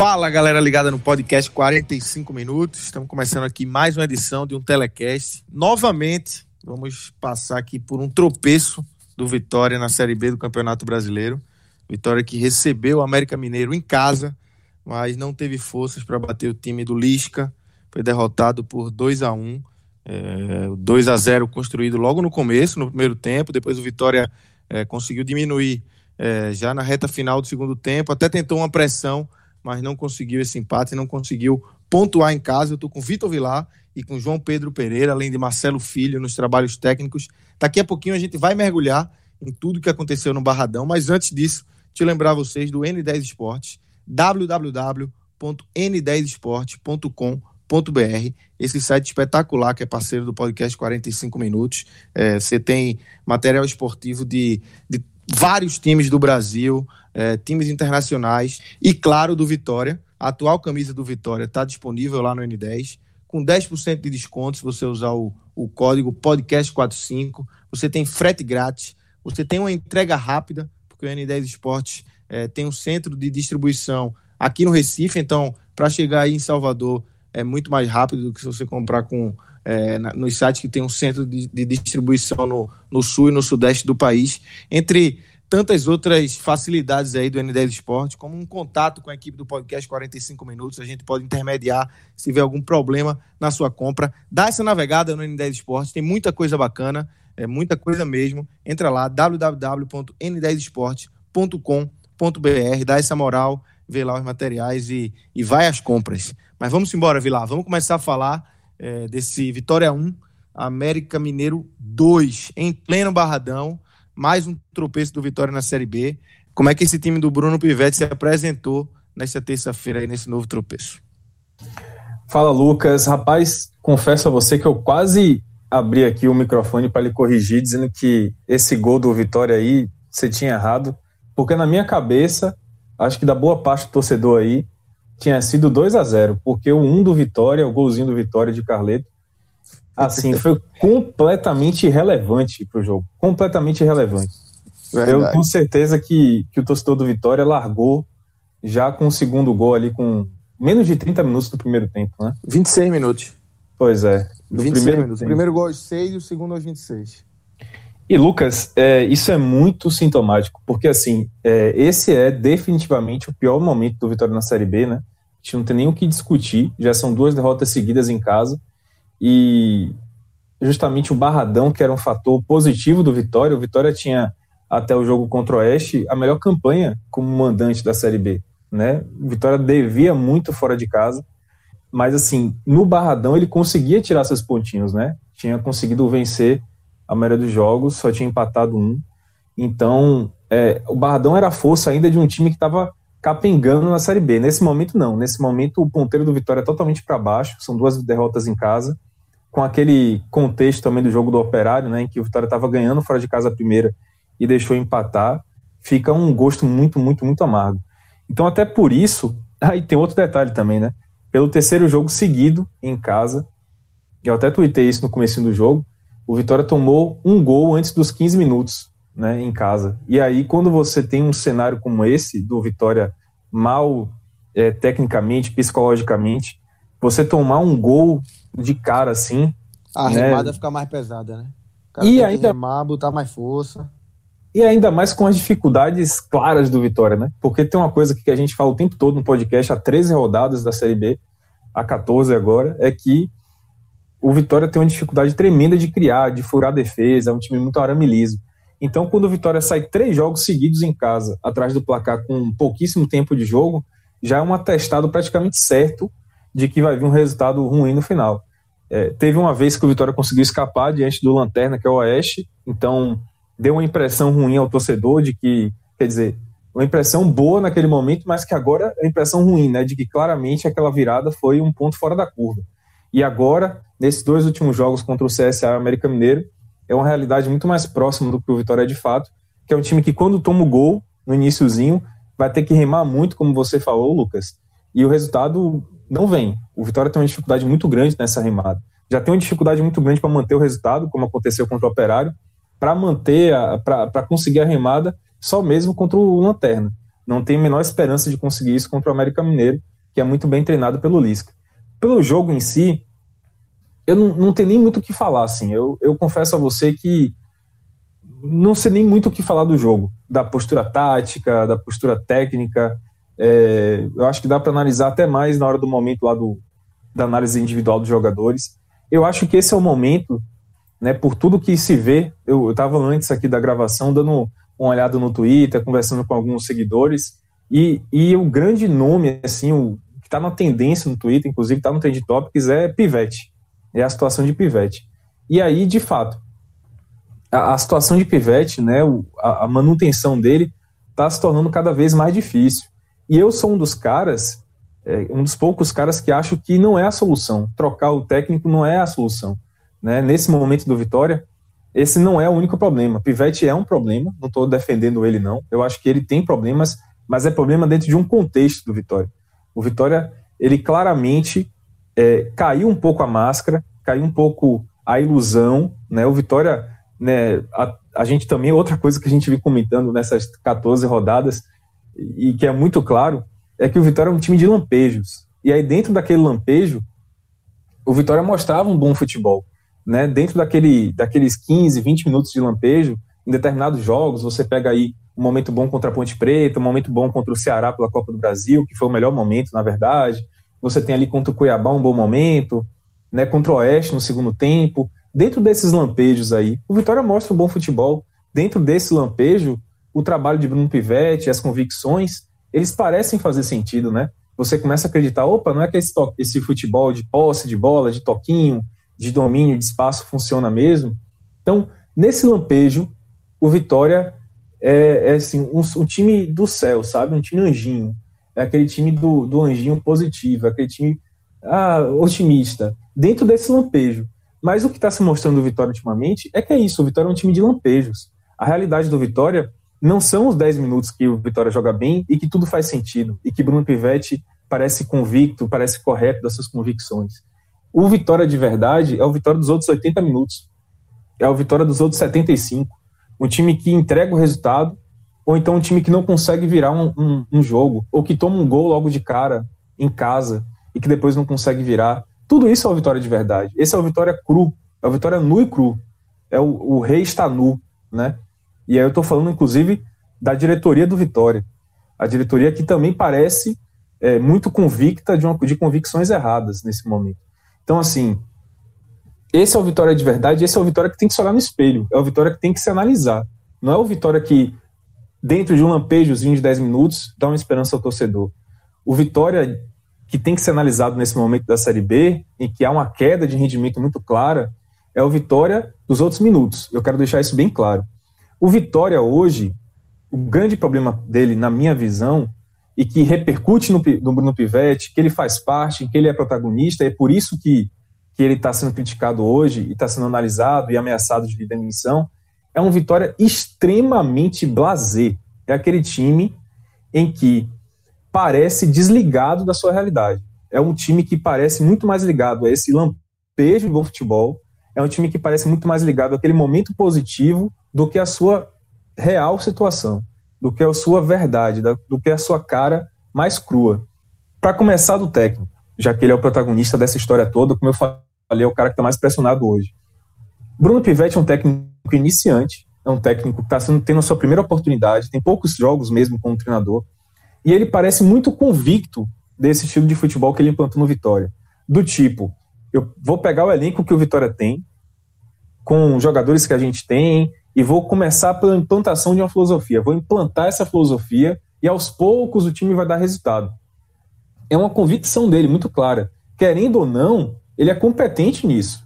Fala galera ligada no podcast 45 minutos. Estamos começando aqui mais uma edição de um telecast. Novamente, vamos passar aqui por um tropeço do Vitória na Série B do Campeonato Brasileiro. Vitória que recebeu o América Mineiro em casa, mas não teve forças para bater o time do Lisca. Foi derrotado por 2 a 1 é, 2 a 0 construído logo no começo, no primeiro tempo. Depois o Vitória é, conseguiu diminuir é, já na reta final do segundo tempo. Até tentou uma pressão mas não conseguiu esse empate, não conseguiu pontuar em casa. Eu estou com Vitor Vilar e com João Pedro Pereira, além de Marcelo Filho nos trabalhos técnicos. Daqui a pouquinho a gente vai mergulhar em tudo que aconteceu no Barradão, mas antes disso, te lembrar vocês do N10 Esportes, www.n10esportes.com.br, esse site espetacular que é parceiro do podcast 45 Minutos. É, você tem material esportivo de, de vários times do Brasil, é, times internacionais e, claro, do Vitória. A atual camisa do Vitória está disponível lá no N10, com 10% de desconto se você usar o, o código podcast45. Você tem frete grátis, você tem uma entrega rápida, porque o N10 Esportes é, tem um centro de distribuição aqui no Recife, então para chegar aí em Salvador é muito mais rápido do que se você comprar com é, nos sites que tem um centro de, de distribuição no, no sul e no sudeste do país, entre tantas outras facilidades aí do N10 Esporte, como um contato com a equipe do podcast 45 minutos, a gente pode intermediar se tiver algum problema na sua compra. Dá essa navegada no N10 Esporte, tem muita coisa bacana, é muita coisa mesmo. Entra lá, www.n10esporte.com.br, dá essa moral, vê lá os materiais e, e vai às compras. Mas vamos embora, Vilar, vamos começar a falar é, desse Vitória 1, América Mineiro 2, em pleno Barradão mais um tropeço do Vitória na Série B. Como é que esse time do Bruno Pivetti se apresentou nessa terça-feira aí nesse novo tropeço? Fala, Lucas. Rapaz, confesso a você que eu quase abri aqui o microfone para lhe corrigir, dizendo que esse gol do Vitória aí você tinha errado, porque na minha cabeça, acho que da boa parte do torcedor aí, tinha sido 2 a 0 porque o 1 um do Vitória, o golzinho do Vitória de Carleto, assim, foi completamente irrelevante para o jogo. Completamente irrelevante. Verdade. Eu tenho certeza que, que o torcedor do Vitória largou já com o segundo gol ali com menos de 30 minutos do primeiro tempo, né? 26 minutos. Pois é. Do 26 primeiro minutos. O primeiro gol aos 6 e o segundo aos 26. E Lucas, é, isso é muito sintomático, porque assim, é, esse é definitivamente o pior momento do Vitória na Série B, né? A gente não tem nem o que discutir, já são duas derrotas seguidas em casa e justamente o Barradão, que era um fator positivo do Vitória. O Vitória tinha, até o jogo contra o Oeste, a melhor campanha como mandante da Série B. Né? O Vitória devia muito fora de casa, mas assim, no Barradão ele conseguia tirar seus pontinhos, né? Tinha conseguido vencer a maioria dos jogos, só tinha empatado um. Então, é, o Barradão era a força ainda de um time que estava capengando na Série B. Nesse momento, não. Nesse momento, o ponteiro do Vitória é totalmente para baixo, são duas derrotas em casa com aquele contexto também do jogo do Operário, né, em que o Vitória estava ganhando fora de casa a primeira e deixou empatar, fica um gosto muito, muito, muito amargo. Então, até por isso, aí tem outro detalhe também, né? Pelo terceiro jogo seguido em casa, eu até tuitei isso no começo do jogo, o Vitória tomou um gol antes dos 15 minutos, né, em casa. E aí, quando você tem um cenário como esse, do Vitória mal é, tecnicamente, psicologicamente, você tomar um gol de cara assim. A né? remada fica mais pesada, né? e ainda remar, botar mais força. E ainda mais com as dificuldades claras do Vitória, né? Porque tem uma coisa que a gente fala o tempo todo no podcast, há 13 rodadas da Série B, a 14 agora, é que o Vitória tem uma dificuldade tremenda de criar, de furar a defesa, é um time muito arame liso. Então, quando o Vitória sai três jogos seguidos em casa, atrás do placar com pouquíssimo tempo de jogo, já é um atestado praticamente certo de que vai vir um resultado ruim no final. É, teve uma vez que o Vitória conseguiu escapar diante do Lanterna, que é o Oeste, então deu uma impressão ruim ao torcedor de que, quer dizer, uma impressão boa naquele momento, mas que agora é impressão ruim, né, de que claramente aquela virada foi um ponto fora da curva. E agora, nesses dois últimos jogos contra o CSA e o América Mineiro, é uma realidade muito mais próxima do que o Vitória é de fato, que é um time que quando toma o gol no iníciozinho, vai ter que remar muito, como você falou, Lucas, e o resultado não vem. O Vitória tem uma dificuldade muito grande nessa remada. Já tem uma dificuldade muito grande para manter o resultado, como aconteceu contra o Operário, para manter, para conseguir a remada, só mesmo contra o Lanterna. Não tem a menor esperança de conseguir isso contra o América Mineiro, que é muito bem treinado pelo Lisca. Pelo jogo em si, eu não, não tenho nem muito o que falar, assim. Eu, eu confesso a você que não sei nem muito o que falar do jogo, da postura tática, da postura técnica. É, eu acho que dá para analisar até mais na hora do momento lá do, da análise individual dos jogadores. Eu acho que esse é o momento, né, por tudo que se vê. Eu estava antes aqui da gravação dando uma olhada no Twitter, conversando com alguns seguidores, e, e o grande nome, assim, o que está na tendência no Twitter, inclusive está no Trend Topics, é Pivete. É a situação de Pivete. E aí, de fato, a, a situação de Pivete, né, o, a, a manutenção dele, está se tornando cada vez mais difícil. E eu sou um dos caras, é, um dos poucos caras que acho que não é a solução. Trocar o técnico não é a solução. Né? Nesse momento do Vitória, esse não é o único problema. Pivete é um problema, não estou defendendo ele, não. Eu acho que ele tem problemas, mas é problema dentro de um contexto do Vitória. O Vitória, ele claramente é, caiu um pouco a máscara, caiu um pouco a ilusão. Né? O Vitória né, a, a gente também, outra coisa que a gente vem comentando nessas 14 rodadas, e que é muito claro, é que o Vitória é um time de lampejos. E aí, dentro daquele lampejo, o Vitória mostrava um bom futebol. Né? Dentro daquele, daqueles 15, 20 minutos de lampejo, em determinados jogos, você pega aí um momento bom contra a Ponte Preta, um momento bom contra o Ceará pela Copa do Brasil, que foi o melhor momento, na verdade. Você tem ali contra o Cuiabá um bom momento, né? contra o Oeste no segundo tempo. Dentro desses lampejos aí, o Vitória mostra um bom futebol. Dentro desse lampejo, o trabalho de Bruno Pivetti, as convicções, eles parecem fazer sentido, né? Você começa a acreditar, opa, não é que esse, esse futebol de posse de bola, de toquinho, de domínio, de espaço funciona mesmo. Então, nesse lampejo, o Vitória é, é assim, um, um, time do céu, sabe? Um time anjinho. É aquele time do, do anjinho positivo, aquele time ah, otimista. Dentro desse lampejo. Mas o que está se mostrando do Vitória ultimamente é que é isso, o Vitória é um time de lampejos. A realidade do Vitória não são os 10 minutos que o Vitória joga bem e que tudo faz sentido, e que Bruno Pivetti parece convicto, parece correto das suas convicções. O Vitória de verdade é o Vitória dos outros 80 minutos, é o Vitória dos outros 75. Um time que entrega o resultado, ou então um time que não consegue virar um, um, um jogo, ou que toma um gol logo de cara em casa e que depois não consegue virar. Tudo isso é o Vitória de verdade. Esse é o Vitória cru, é o Vitória nu e cru. É o, o rei está nu, né? E aí eu estou falando, inclusive, da diretoria do Vitória. A diretoria que também parece é, muito convicta de, uma, de convicções erradas nesse momento. Então, assim, esse é o Vitória de verdade, esse é o Vitória que tem que se olhar no espelho, é o Vitória que tem que se analisar. Não é o Vitória que, dentro de um lampejozinho de 10 minutos, dá uma esperança ao torcedor. O Vitória que tem que ser analisado nesse momento da Série B, em que há uma queda de rendimento muito clara, é o Vitória dos outros minutos. Eu quero deixar isso bem claro. O Vitória hoje, o grande problema dele, na minha visão, e que repercute no, no Bruno Pivetti, que ele faz parte, que ele é protagonista, é por isso que, que ele está sendo criticado hoje e está sendo analisado e ameaçado de demissão, é um Vitória extremamente blasé. É aquele time em que parece desligado da sua realidade. É um time que parece muito mais ligado a esse lampejo do futebol. É um time que parece muito mais ligado àquele momento positivo do que a sua real situação, do que a sua verdade, do que a sua cara mais crua. Para começar do técnico, já que ele é o protagonista dessa história toda, como eu falei, é o cara que está mais pressionado hoje. Bruno Pivetti é um técnico iniciante, é um técnico que está tendo a sua primeira oportunidade, tem poucos jogos mesmo como treinador, e ele parece muito convicto desse estilo de futebol que ele implantou no Vitória. Do tipo, eu vou pegar o elenco que o Vitória tem, com jogadores que a gente tem, e vou começar pela implantação de uma filosofia. Vou implantar essa filosofia e aos poucos o time vai dar resultado. É uma convicção dele muito clara. Querendo ou não, ele é competente nisso.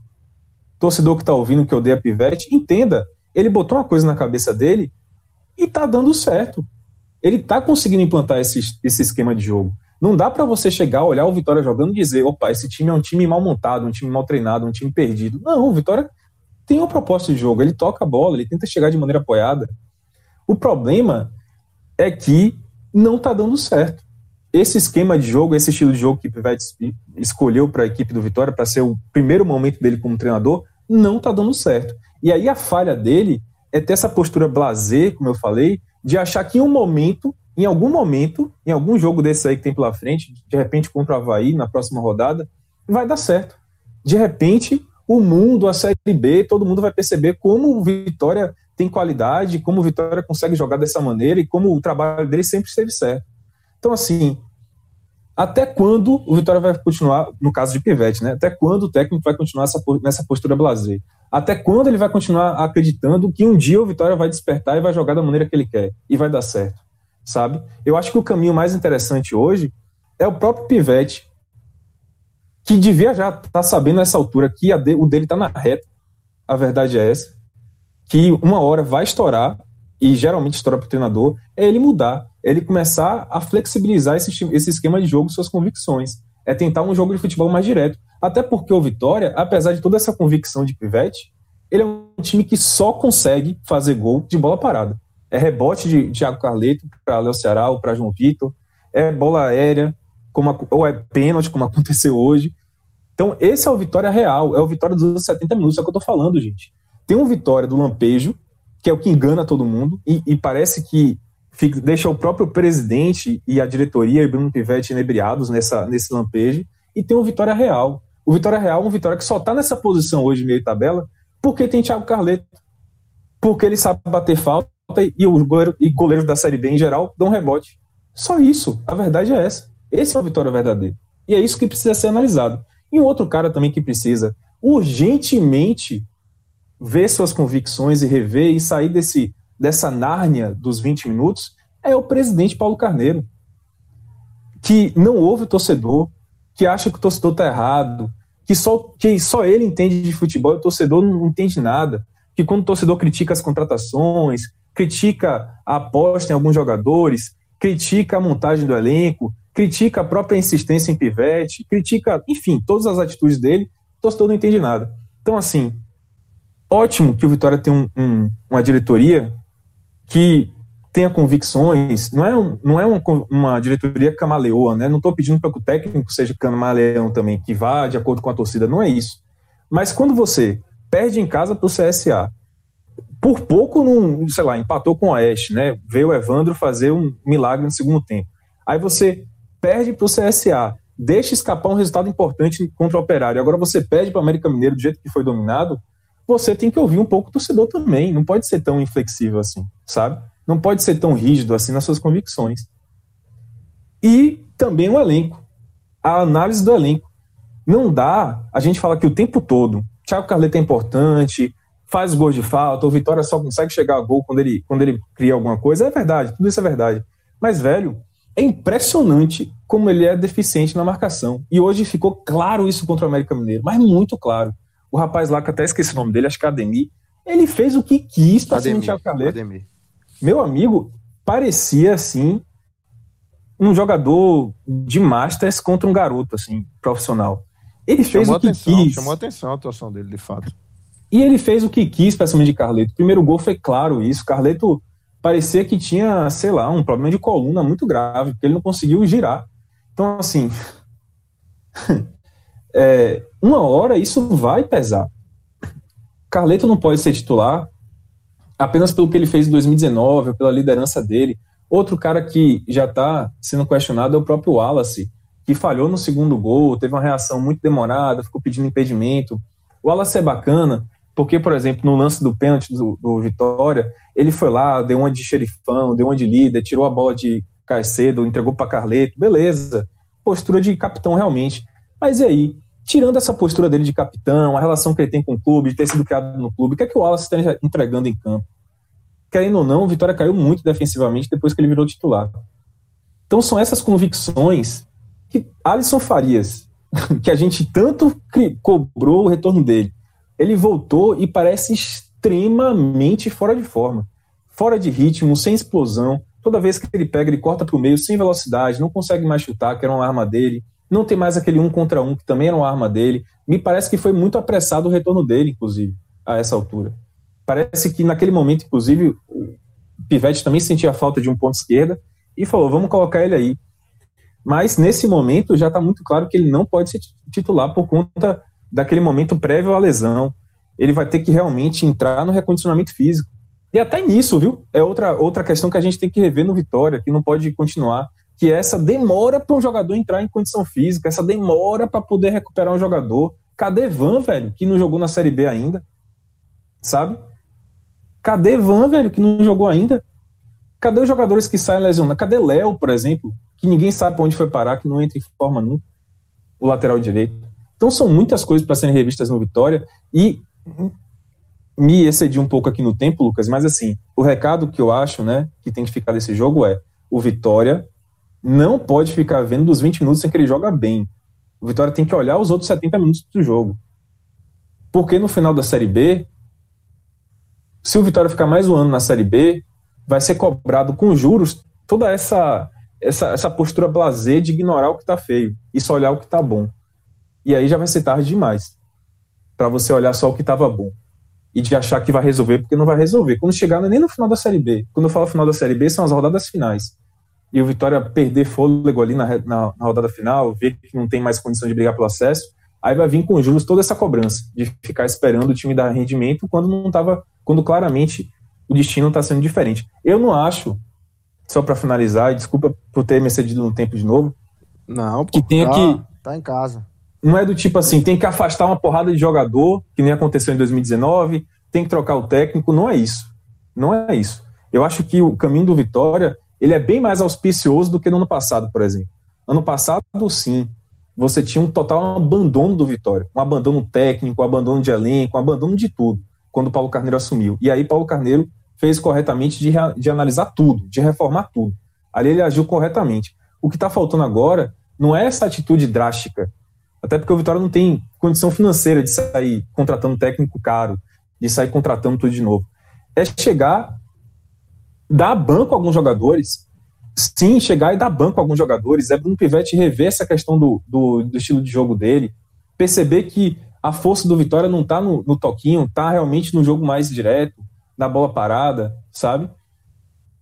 Torcedor que está ouvindo que odeia Pivete, entenda, ele botou uma coisa na cabeça dele e está dando certo. Ele está conseguindo implantar esse, esse esquema de jogo. Não dá para você chegar, olhar o Vitória jogando e dizer, opa, esse time é um time mal montado, um time mal treinado, um time perdido. Não, o Vitória tem uma proposta de jogo, ele toca a bola, ele tenta chegar de maneira apoiada. O problema é que não está dando certo. Esse esquema de jogo, esse estilo de jogo que o Pivete escolheu para a equipe do Vitória, para ser o primeiro momento dele como treinador, não está dando certo. E aí a falha dele é ter essa postura blazer, como eu falei, de achar que em um momento, em algum momento, em algum jogo desse aí que tem pela frente, de repente contra o Havaí na próxima rodada, vai dar certo. De repente, o mundo, a Série B, todo mundo vai perceber como o Vitória tem qualidade, como o Vitória consegue jogar dessa maneira e como o trabalho dele sempre esteve certo. Então, assim, até quando o Vitória vai continuar, no caso de Pivete, né? Até quando o técnico vai continuar essa, nessa postura blazer? Até quando ele vai continuar acreditando que um dia o Vitória vai despertar e vai jogar da maneira que ele quer e vai dar certo, sabe? Eu acho que o caminho mais interessante hoje é o próprio Pivete que devia já estar tá sabendo nessa altura que de, o dele está na reta. A verdade é essa. Que uma hora vai estourar, e geralmente estoura para o treinador, é ele mudar, é ele começar a flexibilizar esse, esse esquema de jogo, suas convicções. É tentar um jogo de futebol mais direto. Até porque o Vitória, apesar de toda essa convicção de Pivete, ele é um time que só consegue fazer gol de bola parada. É rebote de Thiago Carleto para Léo Ceará ou para João Vitor, é bola aérea, como, ou é pênalti, como aconteceu hoje. Então, esse é o Vitória real, é o Vitória dos 70 minutos, é o que eu tô falando, gente. Tem um Vitória do Lampejo, que é o que engana todo mundo, e, e parece que fica, deixa o próprio presidente e a diretoria e Bruno Pivetti inebriados nessa, nesse lampejo, e tem um Vitória real. O Vitória real é um Vitória que só tá nessa posição hoje, meio tabela, porque tem Thiago Carleto. Porque ele sabe bater falta e os goleiros, e goleiros da Série B em geral dão rebote. Só isso. A verdade é essa. Esse é o Vitória verdadeiro. E é isso que precisa ser analisado. E um outro cara também que precisa urgentemente ver suas convicções e rever e sair desse, dessa nárnia dos 20 minutos é o presidente Paulo Carneiro, que não ouve o torcedor, que acha que o torcedor está errado, que só, que só ele entende de futebol e o torcedor não entende nada. Que quando o torcedor critica as contratações, critica a aposta em alguns jogadores, critica a montagem do elenco, critica a própria insistência em pivete, critica, enfim, todas as atitudes dele, o torcedor não entende nada. Então, assim, ótimo que o Vitória tem um, um, uma diretoria que tenha convicções, não é, um, não é uma, uma diretoria camaleoa, né? Não estou pedindo para que o técnico seja camaleão também, que vá de acordo com a torcida, não é isso. Mas quando você perde em casa para o CSA, por pouco não, sei lá, empatou com o Oeste, né? Veio o Evandro fazer um milagre no segundo tempo. Aí você perde para o CSA, deixa escapar um resultado importante contra o Operário. Agora você perde para o América Mineiro do jeito que foi dominado, você tem que ouvir um pouco o torcedor também. Não pode ser tão inflexível assim, sabe? Não pode ser tão rígido assim nas suas convicções. E também o elenco. A análise do elenco. Não dá, a gente fala que o tempo todo, Thiago Carleto é importante, faz gols de falta, o Vitória só consegue chegar a gol quando ele, quando ele cria alguma coisa. É verdade, tudo isso é verdade. Mas, velho, é impressionante como ele é deficiente na marcação. E hoje ficou claro isso contra o América Mineiro, mas muito claro. O rapaz lá, que até esqueci o nome dele, acho que é Ademir, ele fez o que quis para cima do Thiago. Meu amigo, parecia assim um jogador de Masters contra um garoto, assim, profissional. Ele fez chamou o que atenção, quis. Chamou atenção a atuação dele, de fato. E ele fez o que quis para cima de Carleto. O primeiro gol foi claro isso. Carleto parecia que tinha, sei lá, um problema de coluna muito grave, porque ele não conseguiu girar. Então, assim, é, uma hora isso vai pesar. Carleto não pode ser titular apenas pelo que ele fez em 2019, pela liderança dele. Outro cara que já está sendo questionado é o próprio Wallace, que falhou no segundo gol, teve uma reação muito demorada, ficou pedindo impedimento. O Wallace é bacana, porque, por exemplo, no lance do pênalti do, do Vitória, ele foi lá, deu uma de xerifão, deu uma de líder, tirou a bola de Caicedo, entregou para Carleto, beleza. Postura de capitão realmente. Mas e aí? Tirando essa postura dele de capitão, a relação que ele tem com o clube, de ter sido criado no clube, o que é que o Wallace está entregando em campo? querendo ou não, o Vitória caiu muito defensivamente depois que ele virou titular. Então são essas convicções que Alisson Farias, que a gente tanto cobrou o retorno dele, ele voltou e parece extremamente fora de forma, fora de ritmo, sem explosão. Toda vez que ele pega, ele corta para o meio sem velocidade, não consegue mais chutar, que era uma arma dele. Não tem mais aquele um contra um, que também era uma arma dele. Me parece que foi muito apressado o retorno dele, inclusive, a essa altura. Parece que naquele momento, inclusive, o Pivete também sentia a falta de um ponto esquerda e falou: vamos colocar ele aí. Mas nesse momento já está muito claro que ele não pode ser titular por conta daquele momento prévio à lesão. Ele vai ter que realmente entrar no recondicionamento físico. E até nisso, viu? É outra, outra questão que a gente tem que rever no Vitória, que não pode continuar, que é essa demora para um jogador entrar em condição física, essa demora para poder recuperar um jogador. Cadê Van, velho, que não jogou na Série B ainda? Sabe? Cadê Van, velho, que não jogou ainda? Cadê os jogadores que saem lesionados? Cadê Léo, por exemplo, que ninguém sabe para onde foi parar, que não entra em forma nunca? O lateral direito. Então são muitas coisas para serem revistas no Vitória e me excedi um pouco aqui no tempo, Lucas, mas assim, o recado que eu acho, né, que tem que ficar desse jogo é: o Vitória não pode ficar vendo dos 20 minutos sem que ele joga bem. O Vitória tem que olhar os outros 70 minutos do jogo. Porque no final da Série B, se o Vitória ficar mais um ano na Série B, vai ser cobrado com juros toda essa essa, essa postura blazer de ignorar o que está feio e só olhar o que está bom. E aí já vai ser tarde demais para você olhar só o que estava bom e de achar que vai resolver, porque não vai resolver. Quando chegar, é nem no final da Série B. Quando eu falo final da Série B, são as rodadas finais. E o Vitória perder fôlego ali na, na, na rodada final, ver que não tem mais condição de brigar pelo acesso, aí vai vir com juros toda essa cobrança de ficar esperando o time dar rendimento quando não estava, quando claramente o destino está sendo diferente. Eu não acho, só para finalizar, e desculpa por ter me excedido no tempo de novo, não, que tenha tá, que tá em casa não é do tipo assim, tem que afastar uma porrada de jogador, que nem aconteceu em 2019, tem que trocar o técnico, não é isso. Não é isso. Eu acho que o caminho do Vitória, ele é bem mais auspicioso do que no ano passado, por exemplo. Ano passado, sim, você tinha um total abandono do Vitória, um abandono técnico, um abandono de elenco, um abandono de tudo, quando o Paulo Carneiro assumiu. E aí Paulo Carneiro fez corretamente de, de analisar tudo, de reformar tudo. Ali ele agiu corretamente. O que está faltando agora não é essa atitude drástica até porque o Vitória não tem condição financeira de sair contratando técnico caro, de sair contratando tudo de novo. É chegar, dar banco a alguns jogadores, sim, chegar e dar banco a alguns jogadores. É Bruno Pivete rever essa questão do, do, do estilo de jogo dele, perceber que a força do Vitória não está no, no toquinho, está realmente no jogo mais direto, na bola parada, sabe?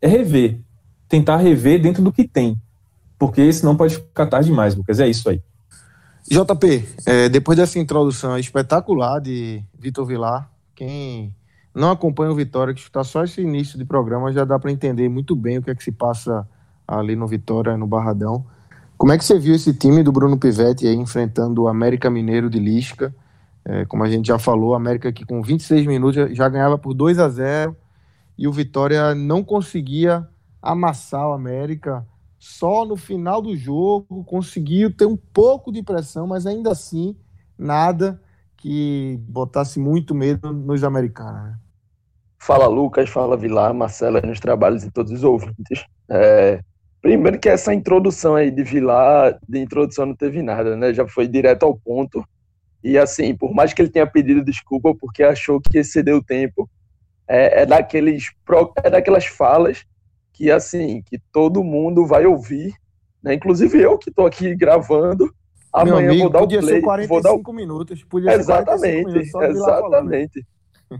É rever. Tentar rever dentro do que tem. Porque senão pode ficar tarde demais, Lucas. É isso aí. JP, é, depois dessa introdução espetacular de Vitor Vilar, quem não acompanha o Vitória, que está só esse início de programa, já dá para entender muito bem o que é que se passa ali no Vitória, no Barradão. Como é que você viu esse time do Bruno Pivetti aí enfrentando o América Mineiro de Lisca? É, como a gente já falou, a América que com 26 minutos já ganhava por 2 a 0 e o Vitória não conseguia amassar o América só no final do jogo conseguiu ter um pouco de pressão, mas ainda assim nada que botasse muito medo nos americanos. Né? Fala Lucas, fala Vilar, Marcela nos trabalhos e todos os ouvintes. É, primeiro que essa introdução aí de Vilar, de introdução não teve nada, né? Já foi direto ao ponto. E assim, por mais que ele tenha pedido desculpa porque achou que excedeu o tempo, é, é daqueles é daquelas falas que assim, que todo mundo vai ouvir, né? Inclusive eu que estou aqui gravando, amanhã amigo, vou dar o play, vou dar o... minutos, podia exatamente, minutos, exatamente.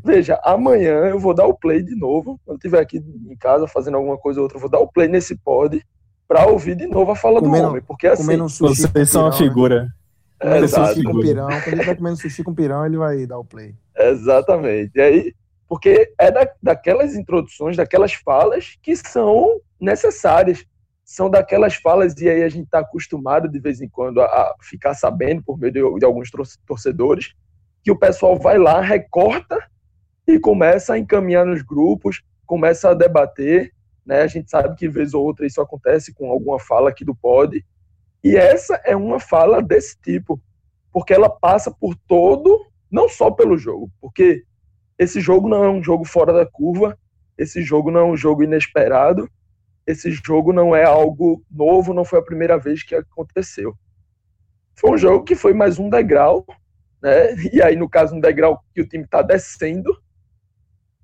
Veja, amanhã eu vou dar o play de novo, quando estiver aqui em casa fazendo alguma coisa ou outra, eu vou dar o play nesse pod para ouvir de novo a fala comendo, do homem, porque assim, um vocês são uma figura. Né? Exato. Com pirão, quando ele vai comendo sushi com pirão, ele vai dar o play. Exatamente. E aí, porque é da, daquelas introduções, daquelas falas que são necessárias. São daquelas falas, e aí a gente está acostumado de vez em quando a, a, ficar sabendo, por meio de, de alguns torcedores, que o pessoal vai lá, recorta e começa a encaminhar nos grupos, começa a debater. Né? A gente sabe que, vez ou outra, isso acontece com alguma fala aqui do Pod. E essa é uma fala desse tipo, porque ela passa por todo, não só pelo jogo, porque esse jogo não é um jogo fora da curva. esse jogo não é um jogo inesperado, esse jogo não é algo novo, não foi a primeira vez que aconteceu. Foi um jogo que foi mais um degrau, né? E aí, no caso, um degrau que o time está descendo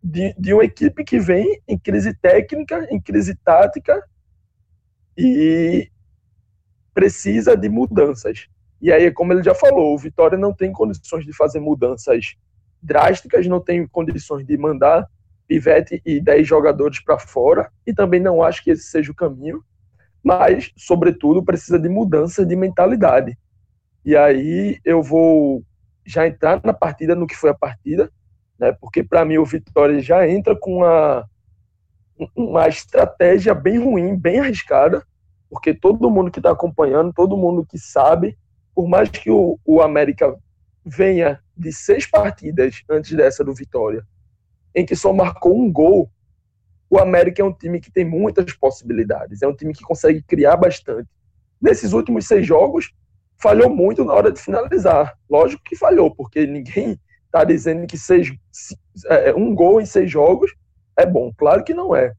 de, de uma equipe que vem em crise técnica, em crise tática e precisa de mudanças. E aí, como ele já falou, o Vitória não tem condições de fazer mudanças drásticas, não tem condições de mandar Pivete e 10 jogadores para fora, e também não acho que esse seja o caminho, mas, sobretudo, precisa de mudança de mentalidade. E aí eu vou já entrar na partida, no que foi a partida, né? porque para mim o Vitória já entra com uma, uma estratégia bem ruim, bem arriscada, porque todo mundo que está acompanhando, todo mundo que sabe, por mais que o, o América venha de seis partidas antes dessa do Vitória, em que só marcou um gol, o América é um time que tem muitas possibilidades, é um time que consegue criar bastante. Nesses últimos seis jogos, falhou muito na hora de finalizar. Lógico que falhou, porque ninguém está dizendo que seis, é, um gol em seis jogos é bom. Claro que não é.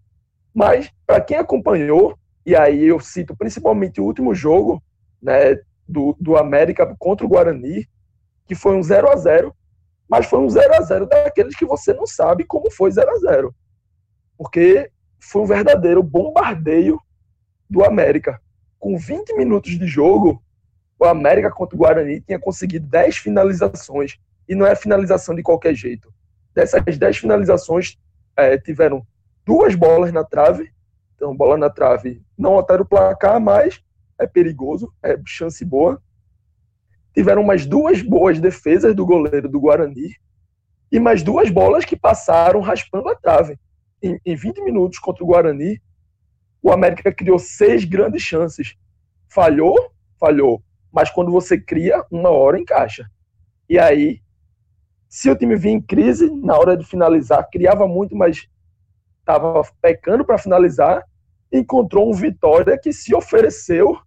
Mas, para quem acompanhou, e aí eu cito principalmente o último jogo né, do, do América contra o Guarani, que foi um 0 a 0 mas foi um 0 a 0 daqueles que você não sabe como foi 0 a 0 Porque foi um verdadeiro bombardeio do América. Com 20 minutos de jogo, o América contra o Guarani tinha conseguido 10 finalizações. E não é finalização de qualquer jeito. Dessas 10 finalizações, é, tiveram duas bolas na trave. Então, bola na trave não altera o placar, mas é perigoso, é chance boa tiveram mais duas boas defesas do goleiro do Guarani e mais duas bolas que passaram raspando a trave. Em, em 20 minutos contra o Guarani, o América criou seis grandes chances. Falhou? Falhou. Mas quando você cria, uma hora encaixa. E aí, se o time vinha em crise, na hora de finalizar, criava muito, mas estava pecando para finalizar, encontrou um Vitória que se ofereceu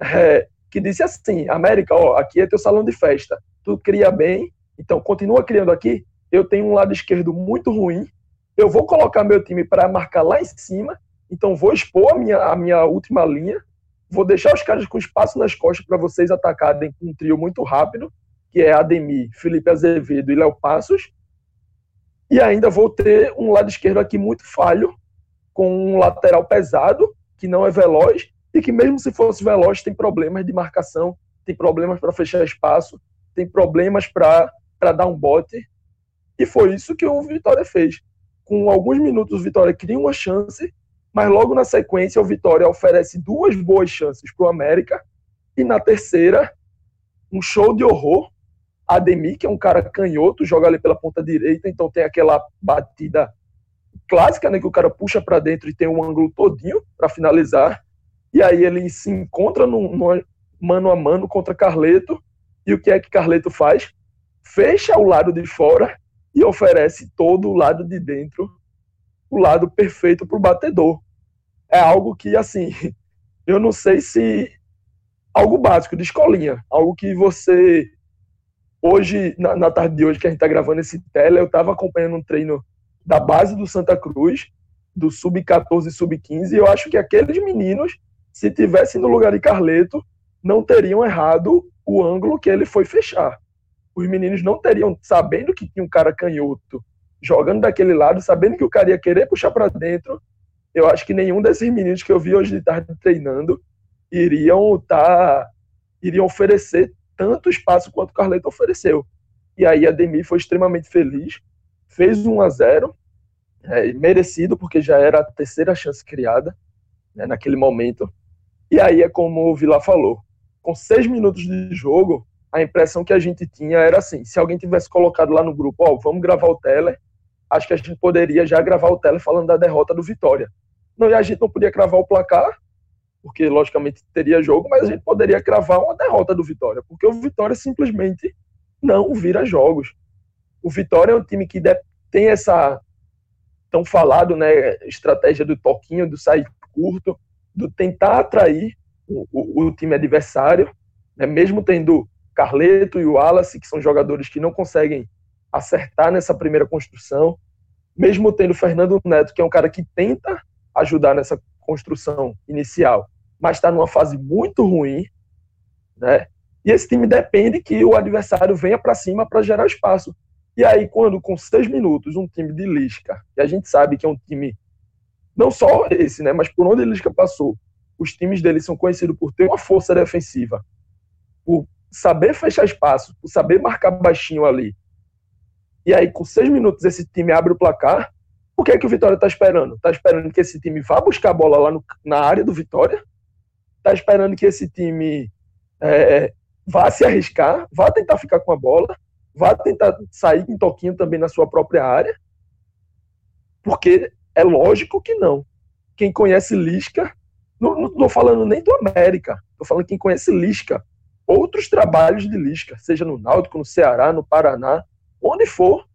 é, que disse assim: América, ó, aqui é teu salão de festa, tu cria bem, então continua criando aqui. Eu tenho um lado esquerdo muito ruim, eu vou colocar meu time para marcar lá em cima, então vou expor a minha, a minha última linha, vou deixar os caras com espaço nas costas para vocês atacarem com um trio muito rápido, que é Ademir, Felipe Azevedo e Léo Passos. E ainda vou ter um lado esquerdo aqui muito falho, com um lateral pesado, que não é veloz, e que mesmo se fosse veloz tem problemas de marcação, tem problemas para fechar espaço, tem problemas para dar um bote. E foi isso que o Vitória fez. Com alguns minutos o Vitória cria uma chance, mas logo na sequência o Vitória oferece duas boas chances para o América e na terceira um show de horror. Ademir, que é um cara canhoto, joga ali pela ponta direita, então tem aquela batida clássica, né, que o cara puxa para dentro e tem um ângulo todinho para finalizar. E aí ele se encontra no, no, mano a mano contra Carleto. E o que é que Carleto faz? Fecha o lado de fora e oferece todo o lado de dentro, o lado perfeito para o batedor. É algo que, assim, eu não sei se. Algo básico, de escolinha. Algo que você. Hoje, na, na tarde de hoje, que a gente está gravando esse tele, eu estava acompanhando um treino da base do Santa Cruz, do sub-14 e sub-15, e eu acho que aqueles meninos se tivesse no lugar de Carleto, não teriam errado o ângulo que ele foi fechar. Os meninos não teriam, sabendo que tinha um cara canhoto jogando daquele lado, sabendo que o cara ia querer puxar para dentro, eu acho que nenhum desses meninos que eu vi hoje de tarde treinando iriam tá, iriam oferecer tanto espaço quanto o Carleto ofereceu. E aí a Demi foi extremamente feliz, fez 1 a 0 é, merecido, porque já era a terceira chance criada né, naquele momento. E aí é como o Vila falou, com seis minutos de jogo, a impressão que a gente tinha era assim, se alguém tivesse colocado lá no grupo, ó, oh, vamos gravar o tele, acho que a gente poderia já gravar o tele falando da derrota do Vitória. Não, e a gente não podia cravar o placar, porque logicamente teria jogo, mas a gente poderia cravar uma derrota do Vitória, porque o Vitória simplesmente não vira jogos. O Vitória é um time que tem essa tão falado, né, estratégia do toquinho, do sair curto, do tentar atrair o, o, o time adversário, né? mesmo tendo Carleto e o Wallace, que são jogadores que não conseguem acertar nessa primeira construção. mesmo tendo Fernando Neto, que é um cara que tenta ajudar nessa construção inicial, mas está numa fase muito ruim, né? E esse time depende que o adversário venha para cima para gerar espaço. E aí, quando com seis minutos, um time de Lisca, que a gente sabe que é um time, não só esse, né, mas por onde Lisca passou, os times dele são conhecidos por ter uma força defensiva, por saber fechar espaço, por saber marcar baixinho ali. E aí, com seis minutos, esse time abre o placar. O que é que o Vitória está esperando? Está esperando que esse time vá buscar a bola lá no, na área do Vitória? Está esperando que esse time é, vá se arriscar, vá tentar ficar com a bola, vá tentar sair em toquinho também na sua própria área, porque é lógico que não. Quem conhece Lisca, não estou falando nem do América, estou falando quem conhece Lisca, outros trabalhos de Lisca, seja no Náutico, no Ceará, no Paraná, onde for,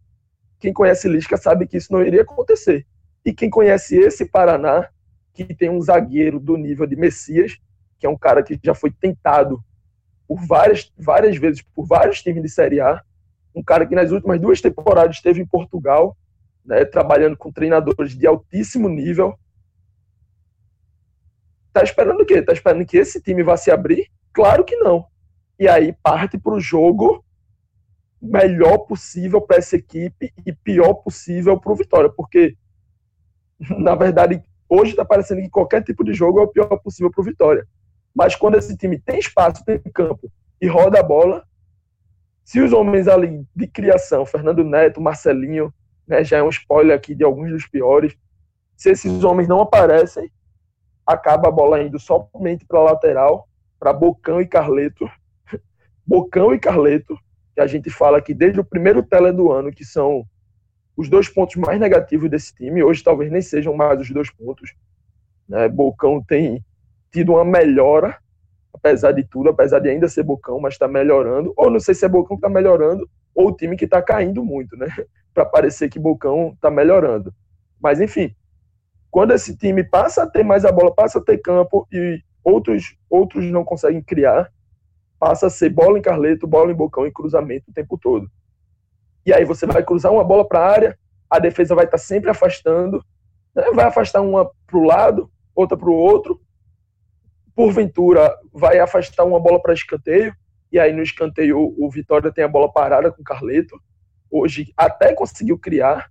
quem conhece Lisca sabe que isso não iria acontecer. E quem conhece esse Paraná, que tem um zagueiro do nível de Messias, que é um cara que já foi tentado por várias, várias vezes por vários times de Série A. Um cara que nas últimas duas temporadas esteve em Portugal, né, trabalhando com treinadores de altíssimo nível. Tá esperando o quê? Tá esperando que esse time vá se abrir? Claro que não. E aí parte para o jogo melhor possível para essa equipe e pior possível para o Vitória, porque na verdade hoje está parecendo que qualquer tipo de jogo é o pior possível para o Vitória. Mas quando esse time tem espaço, tem campo e roda a bola, se os homens ali de criação, Fernando Neto, Marcelinho, né, já é um spoiler aqui de alguns dos piores, se esses homens não aparecem, acaba a bola indo somente para a lateral, para Bocão e Carleto. Bocão e Carleto, que a gente fala que desde o primeiro tele do ano, que são os dois pontos mais negativos desse time, hoje talvez nem sejam mais os dois pontos. Né? Bocão tem tido uma melhora, apesar de tudo, apesar de ainda ser Bocão, mas está melhorando. Ou não sei se é Bocão que está melhorando, ou o time que está caindo muito, né? Para parecer que Bocão está melhorando. Mas, enfim, quando esse time passa a ter mais a bola, passa a ter campo e outros, outros não conseguem criar, passa a ser bola em Carleto, bola em Bocão e cruzamento o tempo todo. E aí você vai cruzar uma bola para a área, a defesa vai estar tá sempre afastando, né? vai afastar uma para o lado, outra para o outro, porventura vai afastar uma bola para escanteio, e aí no escanteio o Vitória tem a bola parada com o Carleto. Hoje até conseguiu criar,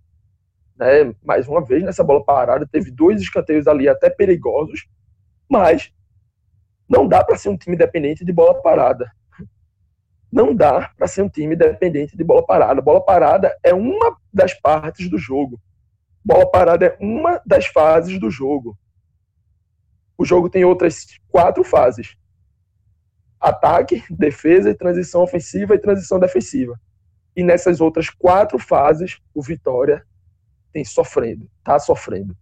né, mais uma vez nessa bola parada, teve dois escanteios ali até perigosos, mas não dá para ser um time dependente de bola parada. Não dá para ser um time dependente de bola parada. Bola parada é uma das partes do jogo. Bola parada é uma das fases do jogo o jogo tem outras quatro fases: ataque, defesa, transição ofensiva e transição defensiva. E nessas outras quatro fases, o Vitória tem sofrendo, tá sofrendo.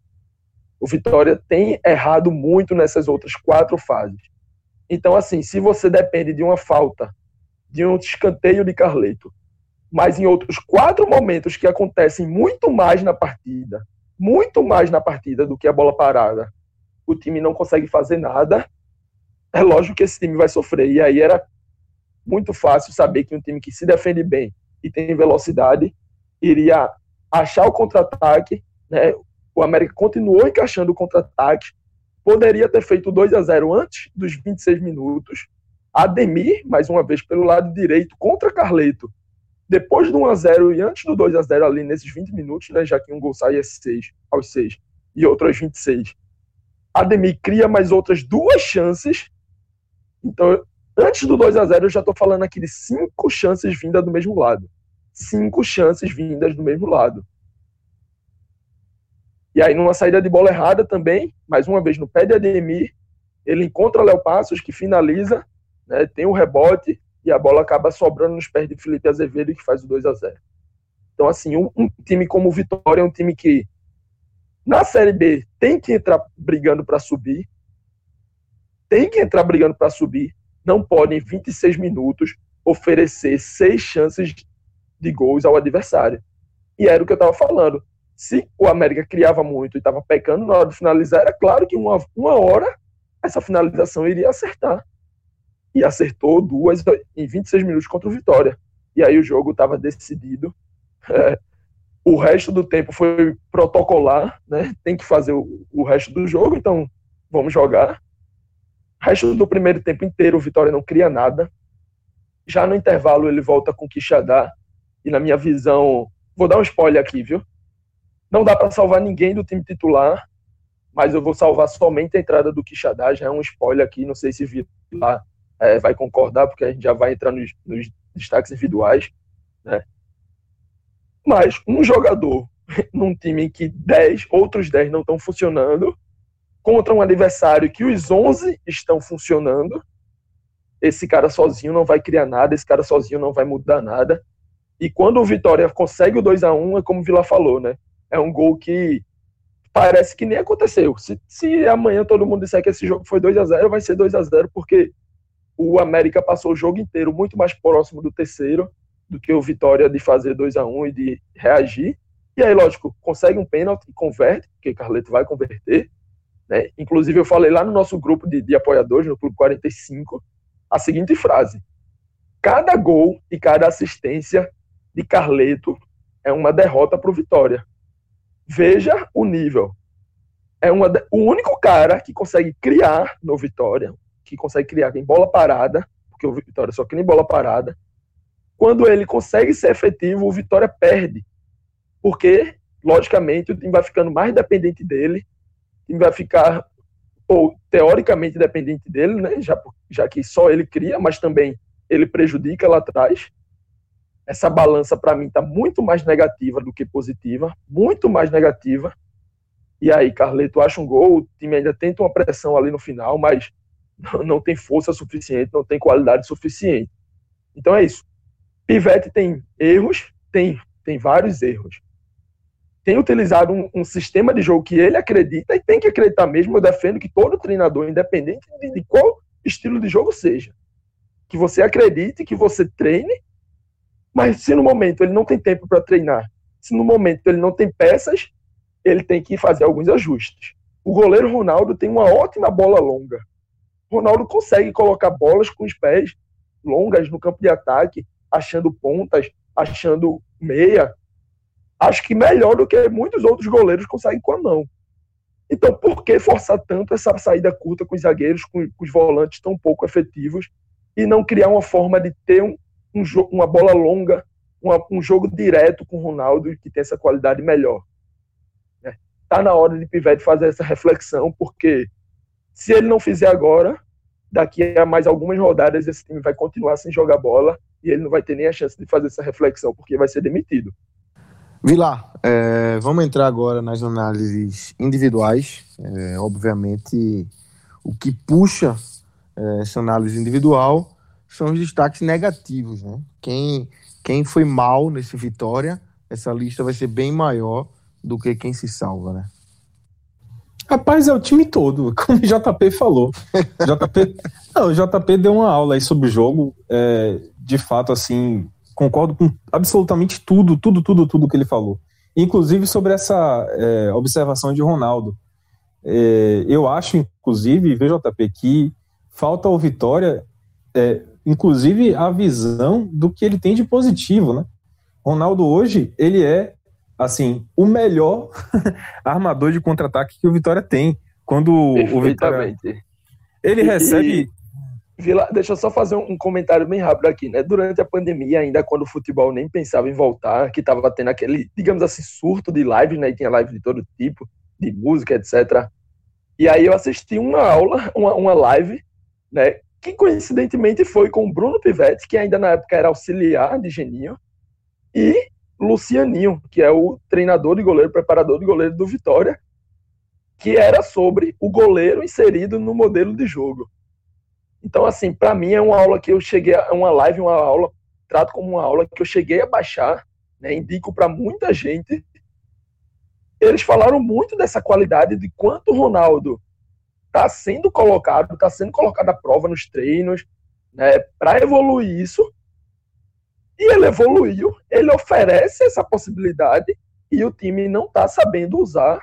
O Vitória tem errado muito nessas outras quatro fases. Então, assim, se você depende de uma falta, de um escanteio de Carleto, mas em outros quatro momentos que acontecem muito mais na partida, muito mais na partida do que a bola parada, o time não consegue fazer nada, é lógico que esse time vai sofrer. E aí era muito fácil saber que um time que se defende bem e tem velocidade iria achar o contra-ataque. Né? O América continuou encaixando o contra-ataque, poderia ter feito 2 a 0 antes dos 26 minutos. Ademir, mais uma vez, pelo lado direito, contra Carleto. Depois do 1 a 0 e antes do 2 a 0 ali nesses 20 minutos, né, já que um gol 6, aos 6 e outro aos 26, Ademir cria mais outras duas chances. Então, antes do 2 a 0 eu já estou falando aqui de cinco chances vindas do mesmo lado. Cinco chances vindas do mesmo lado. E aí, numa saída de bola errada também, mais uma vez no pé de Ademir, ele encontra Léo Passos, que finaliza, né, tem o um rebote, e a bola acaba sobrando nos pés de Felipe Azevedo, que faz o 2 a 0 Então, assim, um, um time como o Vitória é um time que na Série B, tem que entrar brigando para subir. Tem que entrar brigando para subir. Não pode, em 26 minutos, oferecer seis chances de gols ao adversário. E era o que eu estava falando. Se o América criava muito e estava pecando na hora de finalizar, era claro que uma, uma hora essa finalização iria acertar. E acertou duas em 26 minutos contra o Vitória. E aí o jogo estava decidido. É, o resto do tempo foi protocolar, né? Tem que fazer o, o resto do jogo, então vamos jogar. O resto do primeiro tempo inteiro, o Vitória não cria nada. Já no intervalo, ele volta com o Quixadá. E na minha visão, vou dar um spoiler aqui, viu? Não dá para salvar ninguém do time titular, mas eu vou salvar somente a entrada do Quixadá. Já é um spoiler aqui, não sei se Vitor é, vai concordar, porque a gente já vai entrar nos, nos destaques individuais. Né? Mas um jogador num time que 10, outros 10 não estão funcionando, contra um adversário que os 11 estão funcionando, esse cara sozinho não vai criar nada, esse cara sozinho não vai mudar nada. E quando o Vitória consegue o 2 a 1 é como o Vila falou, né? É um gol que parece que nem aconteceu. Se, se amanhã todo mundo disser que esse jogo foi 2 a 0 vai ser 2 a 0 porque o América passou o jogo inteiro muito mais próximo do terceiro do que o Vitória de fazer 2 a 1 e de reagir. E aí, lógico, consegue um pênalti e converte, porque Carleto vai converter. Né? Inclusive, eu falei lá no nosso grupo de, de apoiadores, no Clube 45, a seguinte frase: Cada gol e cada assistência de Carleto é uma derrota para o Vitória. Veja o nível. É uma, o único cara que consegue criar no Vitória, que consegue criar em bola parada, porque o Vitória só cria em bola parada, quando ele consegue ser efetivo, o Vitória perde. Porque, logicamente, o time vai ficando mais dependente dele, o time vai ficar, ou teoricamente dependente dele, né? já, já que só ele cria, mas também ele prejudica lá atrás. Essa balança, para mim, está muito mais negativa do que positiva, muito mais negativa. E aí, Carleto acha um gol, o time ainda tenta uma pressão ali no final, mas não tem força suficiente, não tem qualidade suficiente. Então é isso. Pivete tem erros, tem, tem vários erros. Tem utilizado um, um, sistema de jogo que ele acredita e tem que acreditar mesmo. Eu defendo que todo treinador, independente de, de qual estilo de jogo seja, que você acredite, que você treine, mas se no momento ele não tem tempo para treinar, se no momento ele não tem peças, ele tem que fazer alguns ajustes. O goleiro Ronaldo tem uma ótima bola longa. Ronaldo consegue colocar bolas com os pés longas no campo de ataque achando pontas, achando meia, acho que melhor do que muitos outros goleiros conseguem com a mão. Então, por que forçar tanto essa saída curta com os zagueiros, com, com os volantes tão pouco efetivos, e não criar uma forma de ter um, um uma bola longa, uma, um jogo direto com o Ronaldo que tem essa qualidade melhor? É. Tá na hora de Pivete fazer essa reflexão, porque se ele não fizer agora, daqui a mais algumas rodadas esse time vai continuar sem jogar bola e ele não vai ter nem a chance de fazer essa reflexão, porque vai ser demitido. Vilar, é, vamos entrar agora nas análises individuais. É, obviamente, o que puxa é, essa análise individual são os destaques negativos. Né? Quem, quem foi mal nesse Vitória, essa lista vai ser bem maior do que quem se salva, né? Rapaz, é o time todo, como o JP falou. JP, não, o JP deu uma aula aí sobre o jogo. É, de fato, assim, concordo com absolutamente tudo, tudo, tudo, tudo que ele falou. Inclusive sobre essa é, observação de Ronaldo. É, eu acho, inclusive, VJP, que falta ao Vitória, é, inclusive, a visão do que ele tem de positivo, né? Ronaldo hoje, ele é, assim, o melhor armador de contra-ataque que o Vitória tem. Quando o Vitória... Ele recebe... Vila, deixa eu só fazer um comentário bem rápido aqui, né? Durante a pandemia, ainda quando o futebol nem pensava em voltar, que estava tendo aquele, digamos assim, surto de live, né? E tinha live de todo tipo, de música, etc. E aí eu assisti uma aula, uma, uma live, né? Que coincidentemente foi com Bruno Pivetti, que ainda na época era auxiliar de Geninho, e Lucianinho, que é o treinador de goleiro, preparador de goleiro do Vitória, que era sobre o goleiro inserido no modelo de jogo. Então, assim, para mim é uma aula que eu cheguei, é uma live, uma aula, trato como uma aula que eu cheguei a baixar, né, indico para muita gente. Eles falaram muito dessa qualidade de quanto o Ronaldo está sendo colocado, está sendo colocado à prova nos treinos, né, para evoluir isso. E ele evoluiu, ele oferece essa possibilidade e o time não está sabendo usar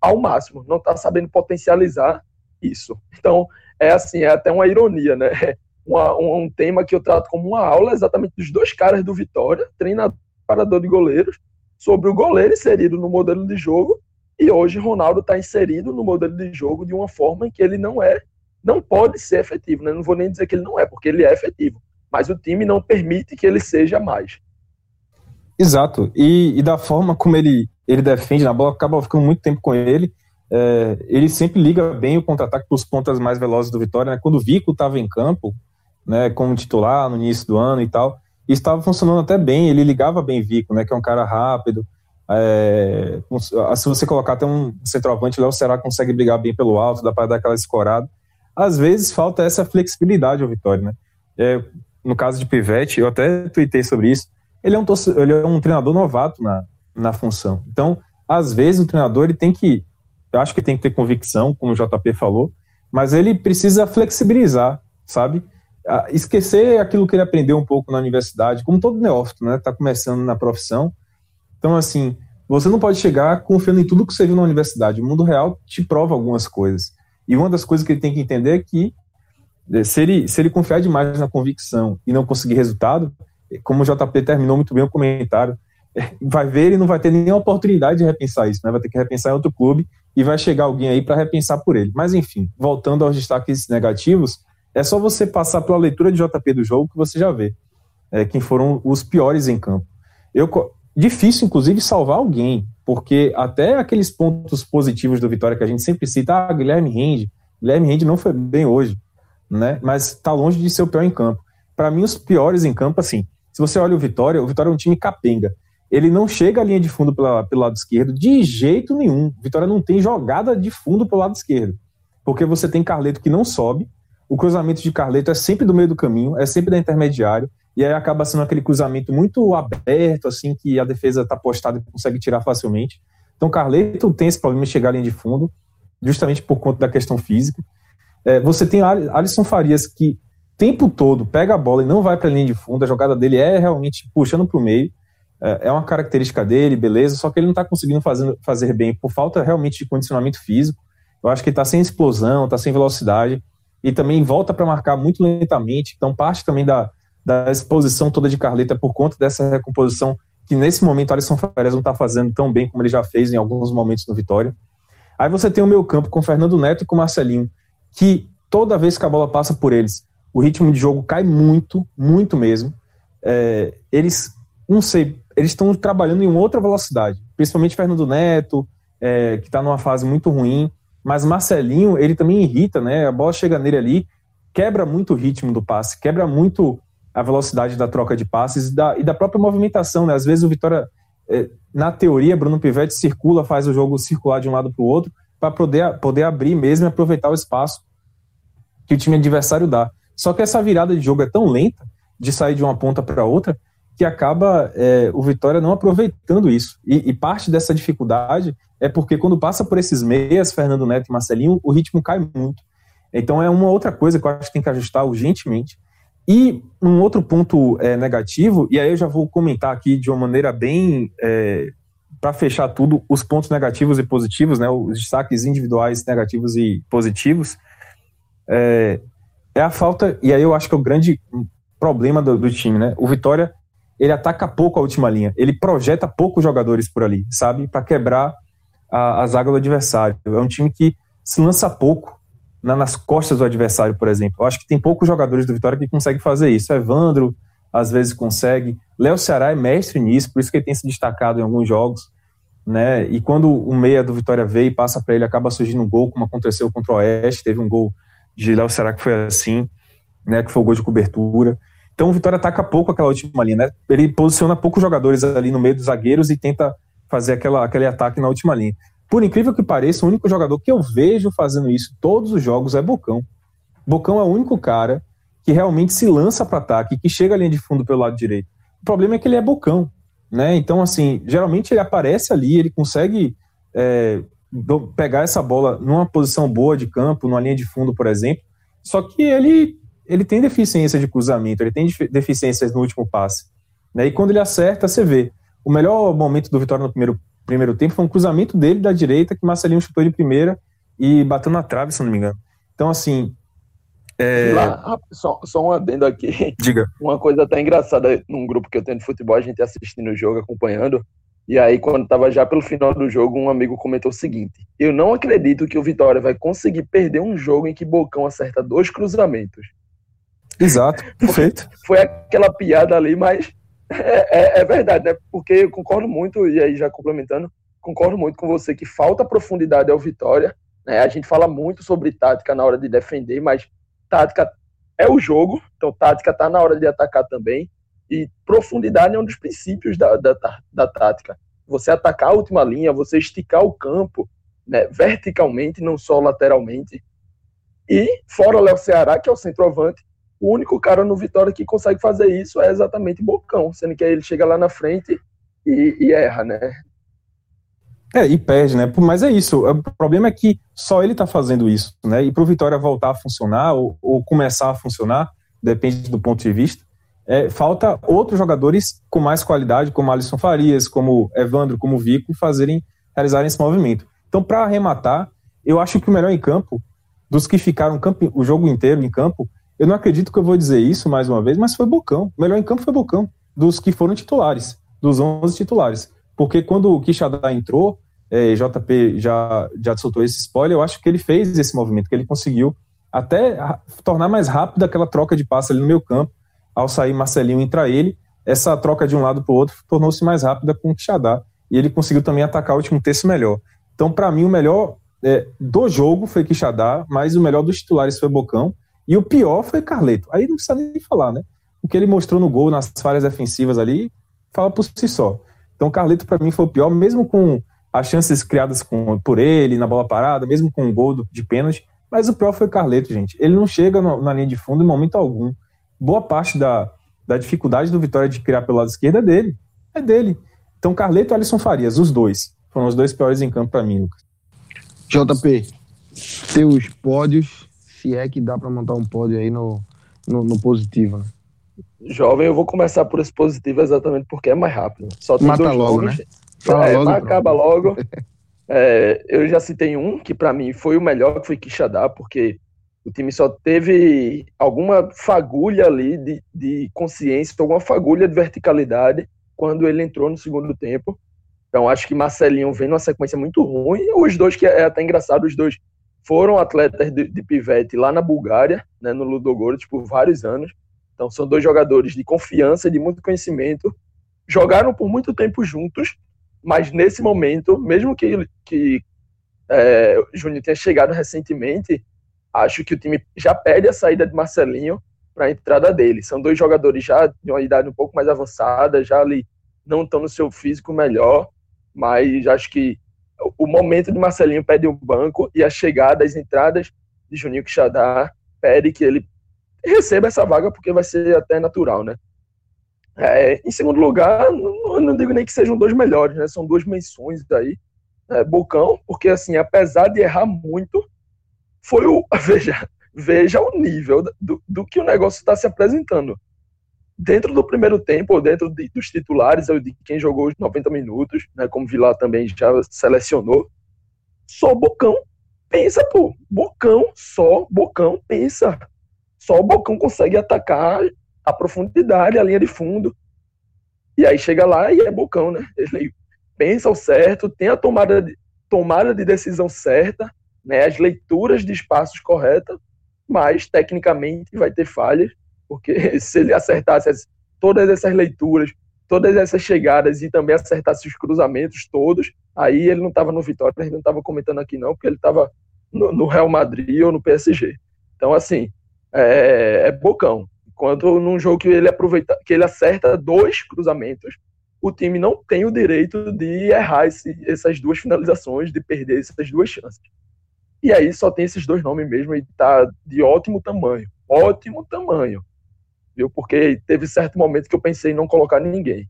ao máximo, não está sabendo potencializar isso. Então, é assim, é até uma ironia, né? Uma, um, tema que eu trato como uma aula exatamente dos dois caras do Vitória, treinador parador de goleiros, sobre o goleiro inserido no modelo de jogo e hoje Ronaldo está inserido no modelo de jogo de uma forma em que ele não é, não pode ser efetivo. Né? Não vou nem dizer que ele não é, porque ele é efetivo, mas o time não permite que ele seja mais. Exato. E, e da forma como ele, ele defende na bola, acaba ficando muito tempo com ele. É, ele sempre liga bem o contra-ataque para os pontas mais velozes do Vitória. Né? Quando o Vico estava em campo, né, como titular no início do ano e tal, estava funcionando até bem. Ele ligava bem Vico, né, que é um cara rápido. É, se você colocar até um centroavante, o Léo Será consegue brigar bem pelo alto, dá para dar aquela escorada. Às vezes falta essa flexibilidade ao Vitória, né? É, no caso de Pivete, eu até tuitei sobre isso. Ele é um, ele é um treinador novato na, na função. Então, às vezes o treinador ele tem que, eu acho que tem que ter convicção, como o JP falou, mas ele precisa flexibilizar, sabe? Esquecer aquilo que ele aprendeu um pouco na universidade, como todo neófito, né? Tá começando na profissão então, assim, você não pode chegar confiando em tudo que você viu na universidade. O mundo real te prova algumas coisas. E uma das coisas que ele tem que entender é que eh, se ele, se ele confiar demais na convicção e não conseguir resultado, como o JP terminou muito bem o comentário, vai ver e não vai ter nenhuma oportunidade de repensar isso, né? vai ter que repensar em outro clube e vai chegar alguém aí para repensar por ele. Mas enfim, voltando aos destaques negativos, é só você passar pela leitura de JP do jogo que você já vê é, quem foram os piores em campo. Eu, difícil, inclusive, salvar alguém, porque até aqueles pontos positivos do Vitória que a gente sempre cita, ah, Guilherme Rende, Guilherme Rende não foi bem hoje, né? Mas está longe de ser o pior em campo. Para mim, os piores em campo, assim, se você olha o Vitória, o Vitória é um time capenga. Ele não chega à linha de fundo pela, pelo lado esquerdo de jeito nenhum. Vitória não tem jogada de fundo pelo lado esquerdo. Porque você tem Carleto que não sobe, o cruzamento de Carleto é sempre do meio do caminho, é sempre da intermediário, e aí acaba sendo aquele cruzamento muito aberto, assim, que a defesa está postada e consegue tirar facilmente. Então, Carleto tem esse problema de chegar à linha de fundo, justamente por conta da questão física. É, você tem Alisson Farias, que tempo todo pega a bola e não vai para a linha de fundo, a jogada dele é realmente puxando para o meio, é, é uma característica dele, beleza, só que ele não está conseguindo fazer, fazer bem por falta realmente de condicionamento físico. Eu acho que está sem explosão, está sem velocidade, e também volta para marcar muito lentamente, então parte também da, da exposição toda de Carleta por conta dessa recomposição que nesse momento Alisson Farias não está fazendo tão bem como ele já fez em alguns momentos no Vitória. Aí você tem o meu campo com Fernando Neto e com Marcelinho, que toda vez que a bola passa por eles, o ritmo de jogo cai muito, muito mesmo. É, eles, não sei, eles estão trabalhando em outra velocidade, principalmente Fernando Neto, é, que está numa fase muito ruim, mas Marcelinho, ele também irrita, né? A bola chega nele ali, quebra muito o ritmo do passe, quebra muito a velocidade da troca de passes e da, e da própria movimentação. Né? Às vezes o Vitória, é, na teoria, Bruno Pivetti circula, faz o jogo circular de um lado para o outro para poder, poder abrir mesmo e aproveitar o espaço que o time adversário dá. Só que essa virada de jogo é tão lenta de sair de uma ponta para outra que acaba é, o Vitória não aproveitando isso. E, e, parte dessa dificuldade é porque quando passa por esses meias, Fernando Neto e Marcelinho, o ritmo cai muito. Então é uma outra coisa que eu acho que tem que ajustar urgentemente, e um outro ponto é, negativo, e aí eu já vou comentar aqui de uma maneira bem. É, para fechar tudo, os pontos negativos e positivos, né, os destaques individuais negativos e positivos, é, é a falta, e aí eu acho que é o grande problema do, do, time, né? O Vitória, ele ataca pouco a última linha, ele projeta poucos jogadores por ali, sabe? Para quebrar a, a zaga do adversário. É um time que se lança pouco, na, nas costas do adversário, por exemplo. Eu acho que tem poucos jogadores do Vitória que conseguem fazer isso. Evandro, às vezes, consegue. Léo Ceará é mestre nisso, por isso que ele tem se destacado em alguns jogos. Né? E quando o meia do Vitória veio e passa para ele, acaba surgindo um gol, como aconteceu contra o Oeste. Teve um gol de Léo Ceará que foi assim, né? que foi o gol de cobertura. Então o Vitória ataca pouco aquela última linha, né? Ele posiciona poucos jogadores ali no meio dos zagueiros e tenta fazer aquela, aquele ataque na última linha. Por incrível que pareça, o único jogador que eu vejo fazendo isso todos os jogos é Bocão. Bocão é o único cara que realmente se lança para ataque, que chega à linha de fundo pelo lado direito. O problema é que ele é Bocão, né? Então, assim, geralmente ele aparece ali, ele consegue é, pegar essa bola numa posição boa de campo, numa linha de fundo, por exemplo. Só que ele ele tem deficiência de cruzamento, ele tem deficiências no último passe. Né? E quando ele acerta, você vê. O melhor momento do Vitória no primeiro primeiro tempo foi um cruzamento dele da direita que Marcelinho chutou de primeira e bateu na trave, se não me engano. Então, assim. É... Lá, só, só um adendo aqui. Diga. Uma coisa até engraçada num grupo que eu tenho de futebol, a gente assistindo o jogo, acompanhando. E aí, quando estava já pelo final do jogo, um amigo comentou o seguinte: Eu não acredito que o Vitória vai conseguir perder um jogo em que Bocão acerta dois cruzamentos. Exato, perfeito. Foi aquela piada ali, mas é, é, é, verdade, né? Porque eu concordo muito, e aí já complementando, concordo muito com você que falta profundidade ao Vitória. Né? A gente fala muito sobre tática na hora de defender, mas tática é o jogo, então tática está na hora de atacar também. E profundidade é um dos princípios da, da, da tática. Você atacar a última linha, você esticar o campo né, verticalmente, não só lateralmente. E fora o Léo Ceará, que é o centroavante, o único cara no Vitória que consegue fazer isso é exatamente Bocão, sendo que aí ele chega lá na frente e, e erra, né? É, e perde, né? Mas é isso. O problema é que só ele tá fazendo isso, né? E pro Vitória voltar a funcionar ou, ou começar a funcionar, depende do ponto de vista, é, falta outros jogadores com mais qualidade, como Alisson Farias, como Evandro, como Vico, fazerem, realizarem esse movimento. Então, para arrematar, eu acho que o melhor em campo, dos que ficaram o jogo inteiro em campo, eu não acredito que eu vou dizer isso mais uma vez, mas foi Bocão. O melhor em campo foi Bocão, dos que foram titulares, dos 11 titulares. Porque quando o Quixadá entrou, é, JP já, já soltou esse spoiler, eu acho que ele fez esse movimento, que ele conseguiu até tornar mais rápido aquela troca de passe ali no meio campo, ao sair Marcelinho entrar ele, essa troca de um lado para o outro tornou-se mais rápida com o Quixadá, e ele conseguiu também atacar o último terço melhor. Então, para mim, o melhor é, do jogo foi Quixadá, mas o melhor dos titulares foi Bocão, e o pior foi Carleto. Aí não precisa nem falar, né? O que ele mostrou no gol, nas falhas defensivas ali, fala por si só. Então, Carleto, para mim, foi o pior, mesmo com as chances criadas com, por ele na bola parada, mesmo com o gol de pênalti. Mas o pior foi Carleto, gente. Ele não chega no, na linha de fundo em momento algum. Boa parte da, da dificuldade do Vitória de criar pelo lado esquerdo é dele. É dele. Então, Carleto e Alisson Farias, os dois. Foram os dois piores em campo para mim, Lucas. JP, teus pódios se é que dá para montar um pódio aí no, no, no, positivo. Né? Jovem, eu vou começar por esse positivo exatamente porque é mais rápido. Só tem Mata dois logo, né? Fala é, logo, acaba logo. é, eu já citei um que para mim foi o melhor, que foi Quixadá, porque o time só teve alguma fagulha ali de, de consciência, alguma fagulha de verticalidade quando ele entrou no segundo tempo. Então acho que Marcelinho vem numa sequência muito ruim. Os dois, que é até engraçado, os dois foram atletas de, de pivete lá na Bulgária, né, no Ludogorets, por vários anos. Então, são dois jogadores de confiança, de muito conhecimento. Jogaram por muito tempo juntos, mas nesse momento, mesmo que, que é, o Júnior tenha chegado recentemente, acho que o time já pede a saída de Marcelinho para a entrada dele. São dois jogadores já de uma idade um pouco mais avançada, já ali não estão no seu físico melhor, mas acho que o momento de Marcelinho pede o banco e a chegada, as entradas de Juninho Quixadá pede que ele receba essa vaga porque vai ser até natural, né? É, em segundo lugar, não, não, digo nem que sejam dois melhores, né? São duas menções aí. É, Bocão, porque assim, apesar de errar muito, foi o veja veja o nível do, do que o negócio está se apresentando dentro do primeiro tempo, ou dentro de, dos titulares, ou de quem jogou os 90 minutos, né, como Vilar também já selecionou, só Bocão pensa, pô, Bocão, só Bocão pensa. Só o Bocão consegue atacar a profundidade, a linha de fundo. E aí chega lá e é Bocão, né? Ele pensa o certo, tem a tomada de, tomada de decisão certa, né, as leituras de espaços corretas, mas tecnicamente vai ter falhas porque se ele acertasse as, todas essas leituras, todas essas chegadas e também acertasse os cruzamentos todos, aí ele não estava no Vitória, ele não estava comentando aqui não, porque ele estava no, no, Real Madrid ou no PSG. Então, assim, é, é bocão. Enquanto num jogo que ele aproveita, que ele acerta dois cruzamentos, o time não tem o direito de errar esse, essas duas finalizações, de perder essas duas chances. E aí só tem esses dois nomes mesmo e tá de ótimo tamanho. Ótimo tamanho viu? Porque teve certo momento que eu pensei em não colocar ninguém.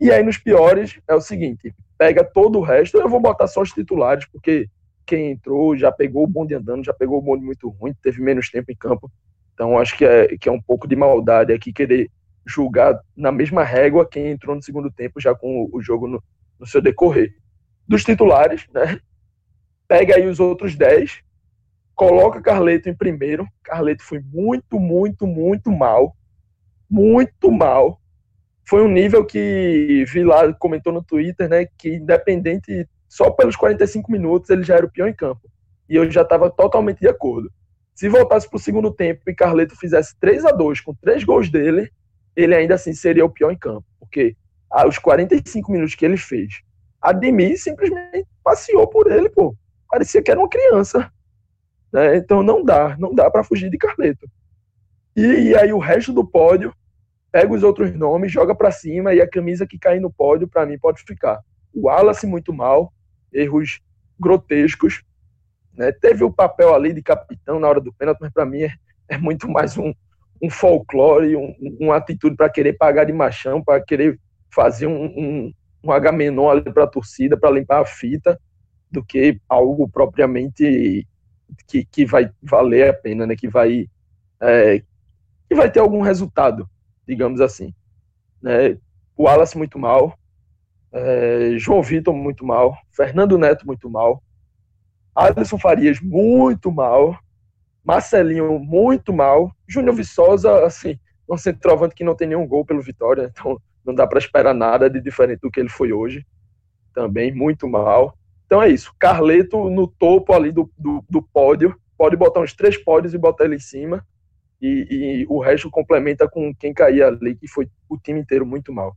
E aí nos piores é o seguinte, pega todo o resto, eu vou botar só os titulares, porque quem entrou já pegou o bonde andando, já pegou o bonde muito ruim, teve menos tempo em campo. Então acho que é, que é um pouco de maldade aqui querer julgar na mesma régua quem entrou no segundo tempo já com o jogo no, no seu decorrer. Dos titulares, né? Pega aí os outros 10, coloca Carleto em primeiro. Carleto foi muito, muito, muito mal. Muito mal. foi um nível que Vilar comentou no Twitter, né, que independente, só pelos 45 minutos ele já era o pior em campo. E eu já estava totalmente de acordo. Se voltasse para o segundo tempo e Carleto fizesse 3 a 2 com três gols dele, ele ainda assim seria o pior em campo. Porque os 45 minutos que ele fez, Ademir simplesmente passeou por ele, pô. Parecia que era uma criança. Né? Então não dá, não dá para fugir de Carleto. E, e, aí o resto do pódio pega os outros nomes, joga para cima e a camisa que cai no pódio para mim pode ficar. O Wallace muito mal, erros grotescos. Né? Teve o papel ali de capitão na hora do pênalti, mas para mim é, é, muito mais um, um folclore, um, uma atitude para querer pagar de machão, para querer fazer um, um, um H-menor ali para a torcida, para limpar a fita, do que algo propriamente que, que vai valer a pena, né? que, vai, é, que vai ter algum resultado, digamos assim. Né? O Wallace muito mal, é, João Vitor muito mal, Fernando Neto muito mal, Alisson Farias muito mal, Marcelinho muito mal, Júnior Viçosa, assim, um centroavante que não tem nenhum gol pelo Vitória, então não dá para esperar nada de diferente do que ele foi hoje. Também muito mal. Então é isso. Carleto no topo ali do, do, do pódio. Pode botar uns três pódios e botar ele em cima. E, e, o resto complementa com quem cair ali, que foi o time inteiro muito mal.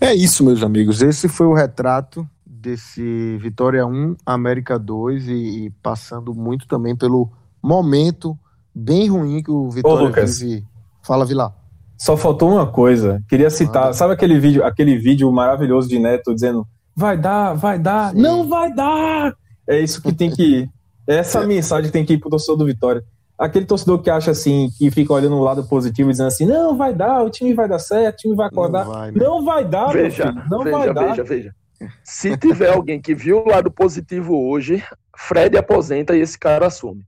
É isso, meus amigos. Esse foi o retrato desse Vitória 1, América 2 e, e passando muito também pelo momento bem ruim que o Vitória Ô, vive. Fala, Vilar. Só faltou uma coisa. Queria citar, ah, sabe aquele vídeo, aquele vídeo maravilhoso de Neto dizendo vai dar, vai dar, Sim. não vai dar. É isso que tem que ir. É essa é. mensagem que tem que ir pro torcedor do Vitória. Aquele torcedor que acha assim, que fica olhando o lado positivo e dizendo assim, não, vai dar, o time vai dar certo, o time vai acordar. Não vai, né? não vai dar, veja, não veja, vai dar. Veja, veja. Se tiver alguém que viu o lado positivo hoje, Fred aposenta e esse cara assume.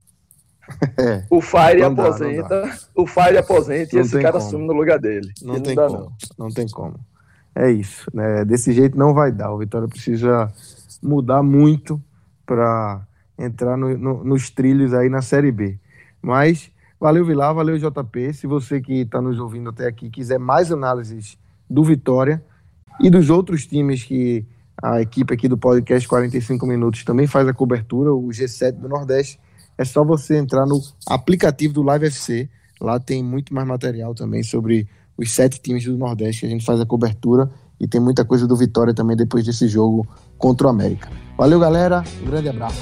É, o Fire aposenta, o Fire aposenta e esse cara como. assume no lugar dele. Não, não tem como. Não. não tem como é isso. Né? Desse jeito não vai dar. O Vitória precisa mudar muito para entrar no, no, nos trilhos aí na Série B. Mas valeu, Vilar, valeu, JP. Se você que está nos ouvindo até aqui quiser mais análises do Vitória e dos outros times que a equipe aqui do podcast 45 Minutos também faz a cobertura, o G7 do Nordeste, é só você entrar no aplicativo do Live FC. Lá tem muito mais material também sobre os sete times do Nordeste, a gente faz a cobertura e tem muita coisa do Vitória também depois desse jogo contra o América. Valeu, galera. Um grande abraço.